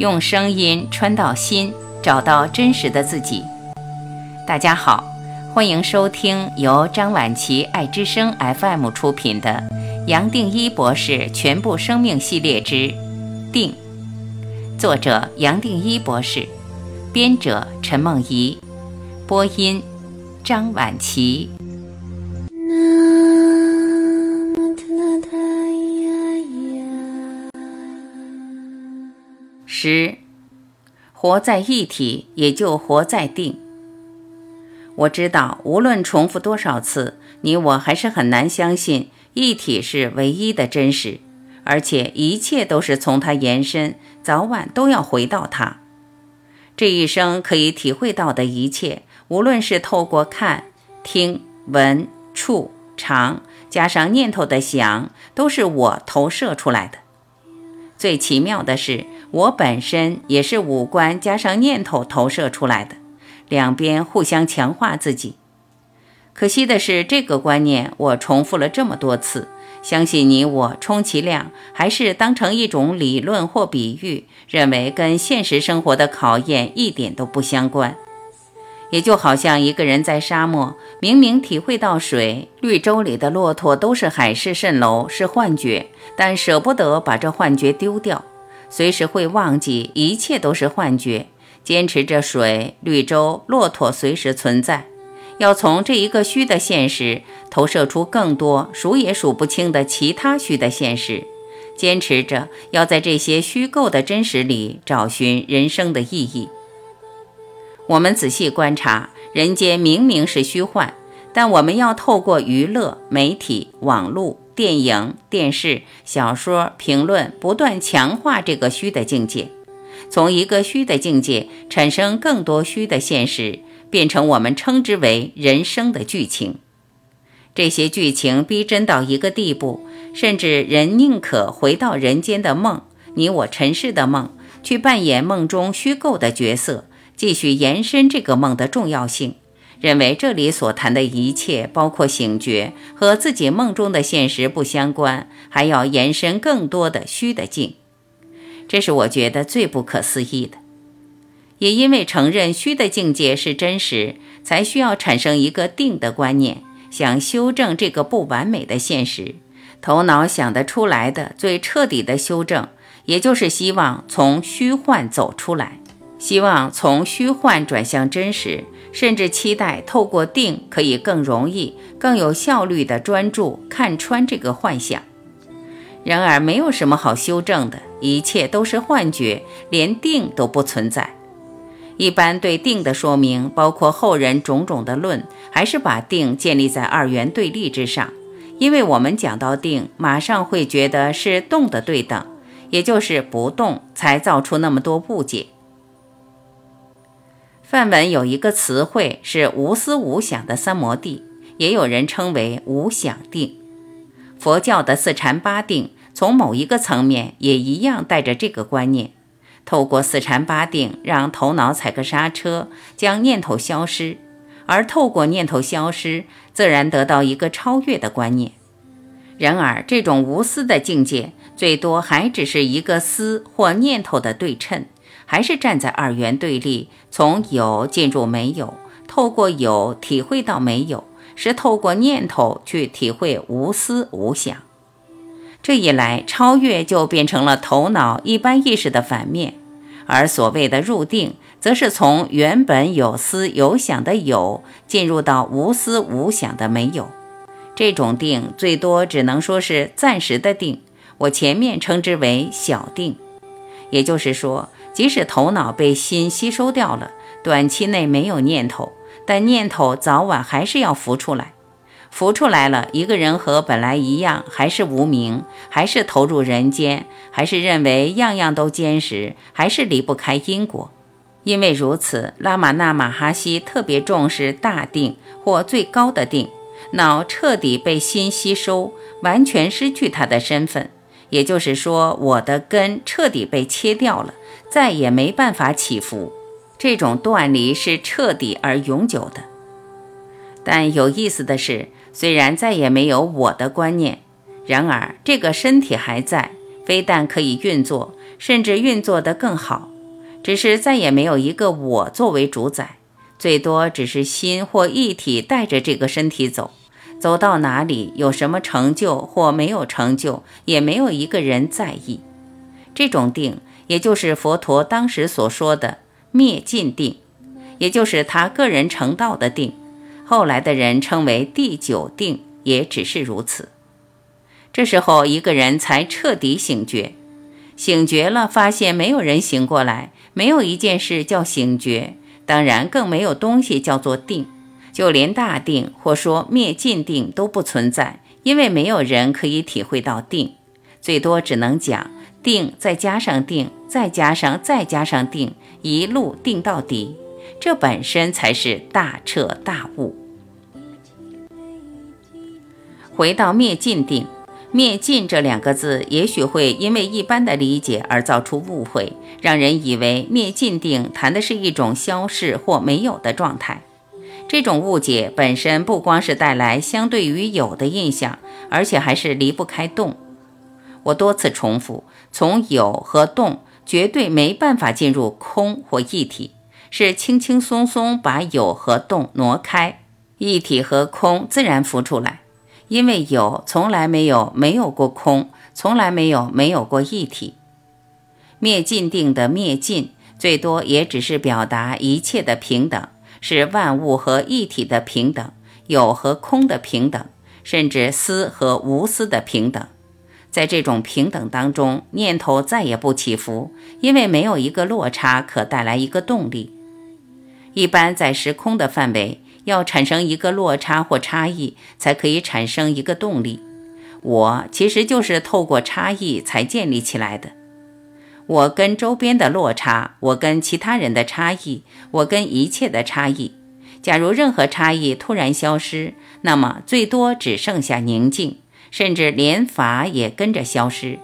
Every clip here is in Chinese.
用声音穿到心，找到真实的自己。大家好，欢迎收听由张晚琪爱之声 FM 出品的《杨定一博士全部生命系列之定》，作者杨定一博士，编者陈梦怡，播音张晚琪。十，活在一体，也就活在定。我知道，无论重复多少次，你我还是很难相信一体是唯一的真实，而且一切都是从它延伸，早晚都要回到它。这一生可以体会到的一切，无论是透过看、听、闻、触、尝，加上念头的想，都是我投射出来的。最奇妙的是。我本身也是五官加上念头投射出来的，两边互相强化自己。可惜的是，这个观念我重复了这么多次，相信你我充其量还是当成一种理论或比喻，认为跟现实生活的考验一点都不相关。也就好像一个人在沙漠，明明体会到水、绿洲里的骆驼都是海市蜃楼，是幻觉，但舍不得把这幻觉丢掉。随时会忘记一切都是幻觉，坚持着水、绿洲、骆驼随时存在，要从这一个虚的现实投射出更多数也数不清的其他虚的现实，坚持着要在这些虚构的真实里找寻人生的意义。我们仔细观察，人间明明是虚幻，但我们要透过娱乐、媒体、网络。电影、电视、小说、评论不断强化这个虚的境界，从一个虚的境界产生更多虚的现实，变成我们称之为人生的剧情。这些剧情逼真到一个地步，甚至人宁可回到人间的梦，你我尘世的梦，去扮演梦中虚构的角色，继续延伸这个梦的重要性。认为这里所谈的一切，包括醒觉和自己梦中的现实不相关，还要延伸更多的虚的境，这是我觉得最不可思议的。也因为承认虚的境界是真实，才需要产生一个定的观念，想修正这个不完美的现实。头脑想得出来的最彻底的修正，也就是希望从虚幻走出来，希望从虚幻转向真实。甚至期待透过定可以更容易、更有效率地专注看穿这个幻想。然而，没有什么好修正的，一切都是幻觉，连定都不存在。一般对定的说明，包括后人种种的论，还是把定建立在二元对立之上。因为我们讲到定，马上会觉得是动的对等，也就是不动，才造出那么多误解。梵文有一个词汇是无思无想的三摩地，也有人称为无想定。佛教的四禅八定，从某一个层面也一样带着这个观念，透过四禅八定，让头脑踩个刹车，将念头消失，而透过念头消失，自然得到一个超越的观念。然而，这种无私的境界，最多还只是一个思或念头的对称。还是站在二元对立，从有进入没有，透过有体会到没有，是透过念头去体会无思无想。这一来，超越就变成了头脑一般意识的反面，而所谓的入定，则是从原本有思有想的有，进入到无思无想的没有。这种定最多只能说是暂时的定，我前面称之为小定，也就是说。即使头脑被心吸收掉了，短期内没有念头，但念头早晚还是要浮出来。浮出来了，一个人和本来一样，还是无名，还是投入人间，还是认为样样都坚实，还是离不开因果。因为如此，拉玛那马哈希特别重视大定或最高的定，脑彻底被心吸收，完全失去他的身份。也就是说，我的根彻底被切掉了。再也没办法起伏，这种断离是彻底而永久的。但有意思的是，虽然再也没有我的观念，然而这个身体还在，非但可以运作，甚至运作得更好。只是再也没有一个我作为主宰，最多只是心或一体带着这个身体走，走到哪里有什么成就或没有成就，也没有一个人在意。这种定，也就是佛陀当时所说的灭尽定，也就是他个人成道的定，后来的人称为第九定，也只是如此。这时候，一个人才彻底醒觉。醒觉了，发现没有人醒过来，没有一件事叫醒觉，当然更没有东西叫做定，就连大定或说灭尽定都不存在，因为没有人可以体会到定，最多只能讲定再加上定，再加上再加上定，一路定到底，这本身才是大彻大悟。回到灭尽定。灭尽这两个字，也许会因为一般的理解而造出误会，让人以为灭尽定谈的是一种消逝或没有的状态。这种误解本身不光是带来相对于有的印象，而且还是离不开动。我多次重复，从有和动绝对没办法进入空或一体，是轻轻松松把有和动挪开，一体和空自然浮出来。因为有从来没有没有过空，从来没有没有过一体。灭尽定的灭尽，最多也只是表达一切的平等，是万物和一体的平等，有和空的平等，甚至思和无私的平等。在这种平等当中，念头再也不起伏，因为没有一个落差可带来一个动力。一般在时空的范围。要产生一个落差或差异，才可以产生一个动力。我其实就是透过差异才建立起来的。我跟周边的落差，我跟其他人的差异，我跟一切的差异。假如任何差异突然消失，那么最多只剩下宁静，甚至连法也跟着消失。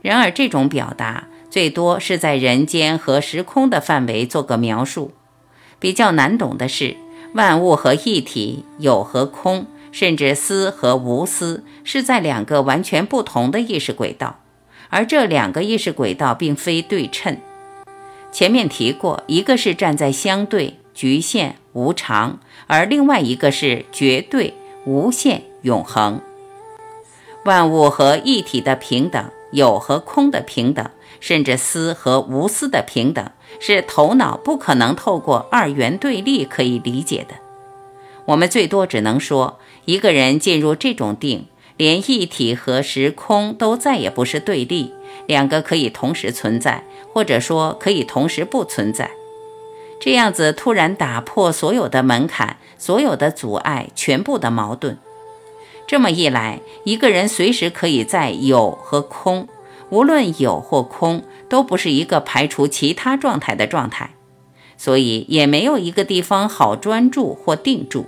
然而，这种表达最多是在人间和时空的范围做个描述。比较难懂的是。万物和一体，有和空，甚至思和无思，是在两个完全不同的意识轨道，而这两个意识轨道并非对称。前面提过，一个是站在相对、局限、无常，而另外一个是绝对、无限、永恒。万物和一体的平等，有和空的平等，甚至思和无思的平等。是头脑不可能透过二元对立可以理解的。我们最多只能说，一个人进入这种定，连一体和时空都再也不是对立，两个可以同时存在，或者说可以同时不存在。这样子突然打破所有的门槛，所有的阻碍，全部的矛盾。这么一来，一个人随时可以在有和空，无论有或空。都不是一个排除其他状态的状态，所以也没有一个地方好专注或定住。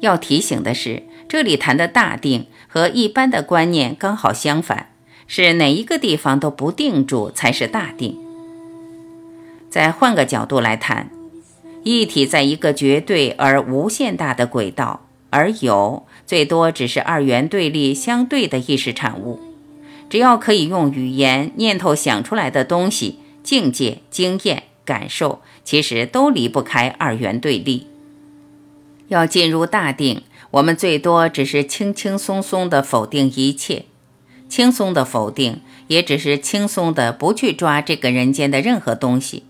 要提醒的是，这里谈的大定和一般的观念刚好相反，是哪一个地方都不定住才是大定。再换个角度来谈，一体在一个绝对而无限大的轨道，而有最多只是二元对立相对的意识产物。只要可以用语言、念头想出来的东西，境界、经验、感受，其实都离不开二元对立。要进入大定，我们最多只是轻轻松松地否定一切，轻松的否定，也只是轻松的不去抓这个人间的任何东西。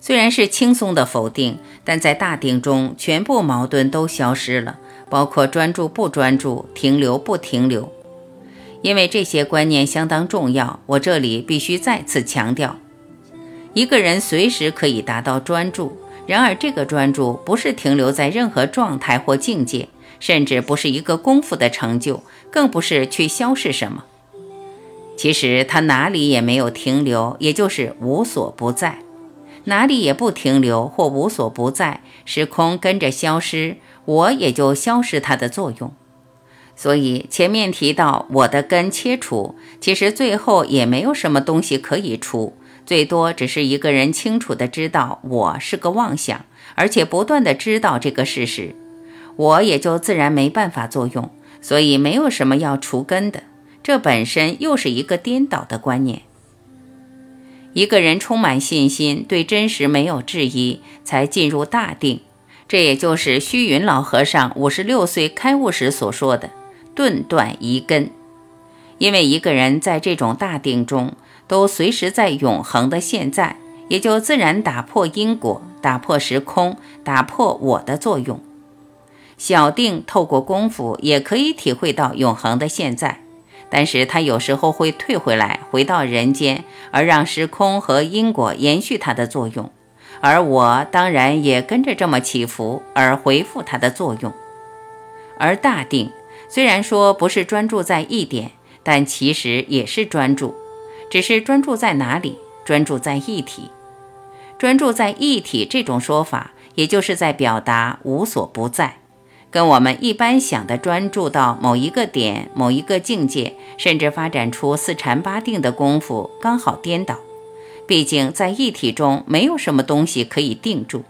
虽然是轻松的否定，但在大定中，全部矛盾都消失了，包括专注不专注、停留不停留。因为这些观念相当重要，我这里必须再次强调：一个人随时可以达到专注，然而这个专注不是停留在任何状态或境界，甚至不是一个功夫的成就，更不是去消逝什么。其实它哪里也没有停留，也就是无所不在，哪里也不停留或无所不在，时空跟着消失，我也就消失它的作用。所以前面提到我的根切除，其实最后也没有什么东西可以除，最多只是一个人清楚的知道我是个妄想，而且不断的知道这个事实，我也就自然没办法作用。所以没有什么要除根的，这本身又是一个颠倒的观念。一个人充满信心，对真实没有质疑，才进入大定。这也就是虚云老和尚五十六岁开悟时所说的“顿断疑根”。因为一个人在这种大定中，都随时在永恒的现在，也就自然打破因果，打破时空，打破我的作用。小定透过功夫也可以体会到永恒的现在，但是他有时候会退回来，回到人间，而让时空和因果延续它的作用，而我当然也跟着这么起伏，而回复它的作用。而大定虽然说不是专注在一点。但其实也是专注，只是专注在哪里？专注在一体。专注在一体这种说法，也就是在表达无所不在，跟我们一般想的专注到某一个点、某一个境界，甚至发展出四禅八定的功夫刚好颠倒。毕竟在一体中没有什么东西可以定住。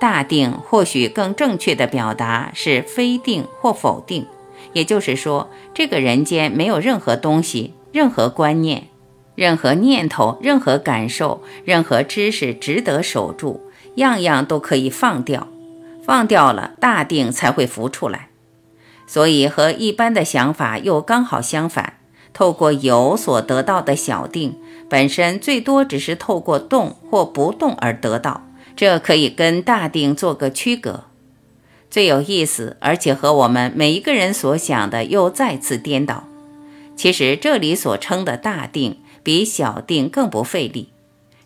大定或许更正确的表达是非定或否定。也就是说，这个人间没有任何东西、任何观念、任何念头、任何感受、任何知识值得守住，样样都可以放掉。放掉了，大定才会浮出来。所以和一般的想法又刚好相反。透过有所得到的小定，本身最多只是透过动或不动而得到，这可以跟大定做个区隔。最有意思，而且和我们每一个人所想的又再次颠倒。其实这里所称的大定，比小定更不费力。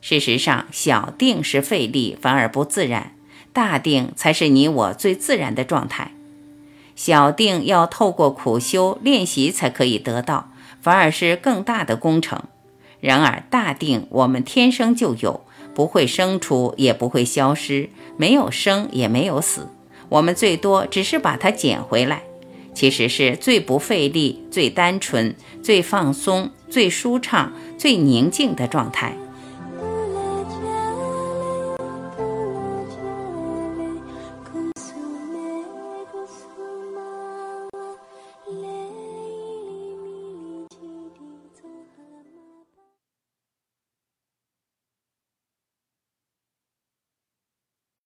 事实上，小定是费力，反而不自然；大定才是你我最自然的状态。小定要透过苦修练习才可以得到，反而是更大的工程。然而大定我们天生就有，不会生出，也不会消失，没有生也没有死。我们最多只是把它捡回来，其实是最不费力、最单纯、最放松、最舒畅、最宁静的状态。